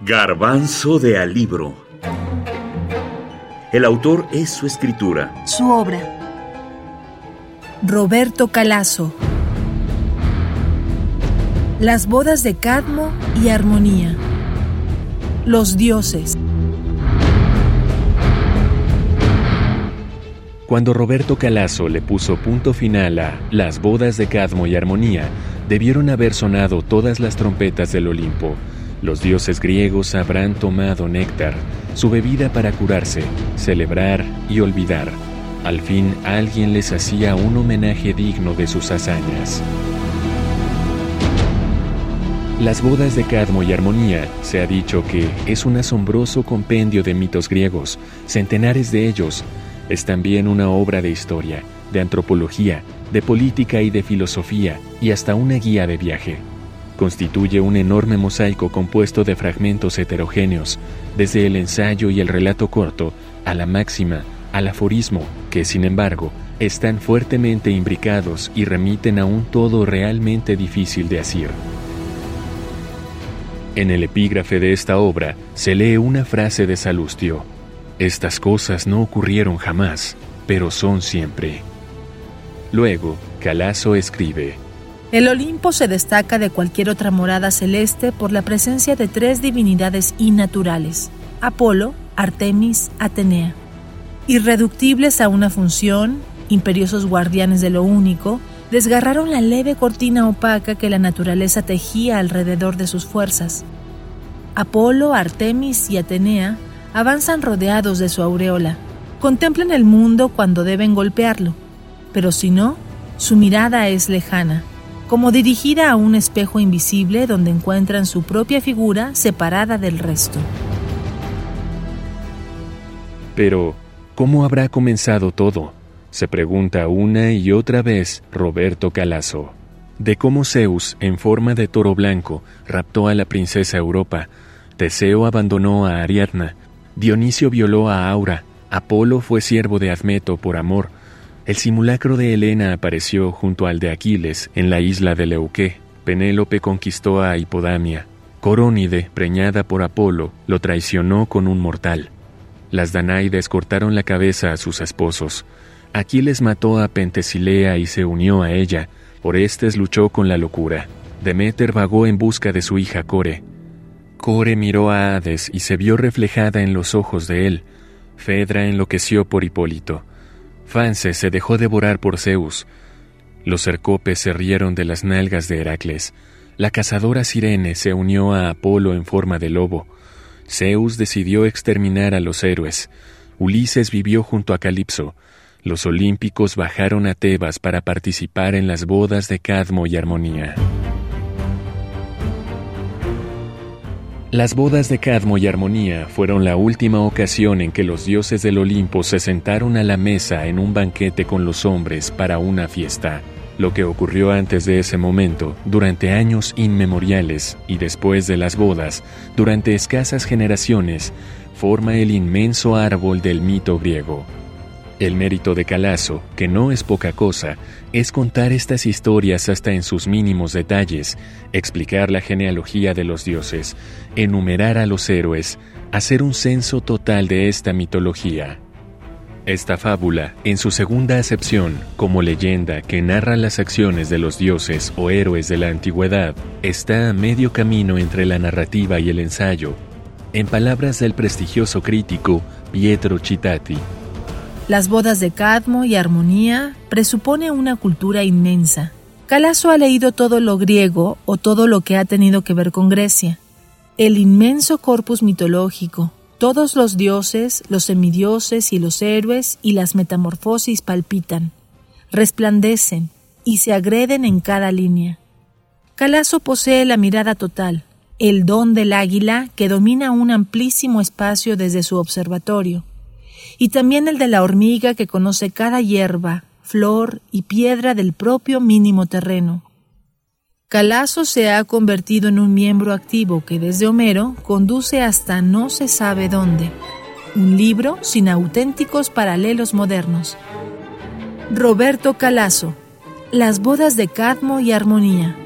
Garbanzo de Alibro. El autor es su escritura. Su obra. Roberto Calazo. Las bodas de Cadmo y Armonía. Los dioses. Cuando Roberto Calazo le puso punto final a Las bodas de Cadmo y Armonía, debieron haber sonado todas las trompetas del Olimpo. Los dioses griegos habrán tomado néctar, su bebida para curarse, celebrar y olvidar. Al fin alguien les hacía un homenaje digno de sus hazañas. Las bodas de Cadmo y Armonía se ha dicho que es un asombroso compendio de mitos griegos, centenares de ellos, es también una obra de historia, de antropología, de política y de filosofía, y hasta una guía de viaje. Constituye un enorme mosaico compuesto de fragmentos heterogéneos, desde el ensayo y el relato corto, a la máxima, al aforismo, que sin embargo están fuertemente imbricados y remiten a un todo realmente difícil de asir. En el epígrafe de esta obra se lee una frase de Salustio, estas cosas no ocurrieron jamás, pero son siempre. Luego, Calazo escribe, El Olimpo se destaca de cualquier otra morada celeste por la presencia de tres divinidades innaturales, Apolo, Artemis, Atenea. Irreductibles a una función, imperiosos guardianes de lo único, desgarraron la leve cortina opaca que la naturaleza tejía alrededor de sus fuerzas. Apolo, Artemis y Atenea avanzan rodeados de su aureola. Contemplan el mundo cuando deben golpearlo, pero si no, su mirada es lejana, como dirigida a un espejo invisible donde encuentran su propia figura separada del resto. Pero, ¿cómo habrá comenzado todo? Se pregunta una y otra vez Roberto Calazo. De cómo Zeus, en forma de toro blanco, raptó a la princesa Europa, Teseo abandonó a Ariadna, Dionisio violó a Aura, Apolo fue siervo de Admeto por amor, el simulacro de Helena apareció junto al de Aquiles en la isla de Leuqué, Penélope conquistó a Hipodamia, Corónide, preñada por Apolo, lo traicionó con un mortal. Las Danaides cortaron la cabeza a sus esposos. Aquiles mató a Pentesilea y se unió a ella. Orestes luchó con la locura. Demeter vagó en busca de su hija Core. Core miró a Hades y se vio reflejada en los ojos de él. Fedra enloqueció por Hipólito. Fanse se dejó devorar por Zeus. Los cercopes se rieron de las nalgas de Heracles. La cazadora Sirene se unió a Apolo en forma de lobo. Zeus decidió exterminar a los héroes. Ulises vivió junto a Calipso. Los olímpicos bajaron a Tebas para participar en las bodas de Cadmo y Armonía. Las bodas de Cadmo y Armonía fueron la última ocasión en que los dioses del Olimpo se sentaron a la mesa en un banquete con los hombres para una fiesta. Lo que ocurrió antes de ese momento, durante años inmemoriales y después de las bodas, durante escasas generaciones, forma el inmenso árbol del mito griego. El mérito de Calazo, que no es poca cosa, es contar estas historias hasta en sus mínimos detalles, explicar la genealogía de los dioses, enumerar a los héroes, hacer un censo total de esta mitología. Esta fábula, en su segunda acepción, como leyenda que narra las acciones de los dioses o héroes de la antigüedad, está a medio camino entre la narrativa y el ensayo. En palabras del prestigioso crítico Pietro Citati, las bodas de Cadmo y Armonía presupone una cultura inmensa. Calazo ha leído todo lo griego o todo lo que ha tenido que ver con Grecia. El inmenso corpus mitológico, todos los dioses, los semidioses y los héroes y las metamorfosis palpitan, resplandecen y se agreden en cada línea. Calazo posee la mirada total, el don del águila que domina un amplísimo espacio desde su observatorio y también el de la hormiga que conoce cada hierba, flor y piedra del propio mínimo terreno. Calazo se ha convertido en un miembro activo que desde Homero conduce hasta no se sabe dónde. Un libro sin auténticos paralelos modernos. Roberto Calazo. Las bodas de Cadmo y Armonía.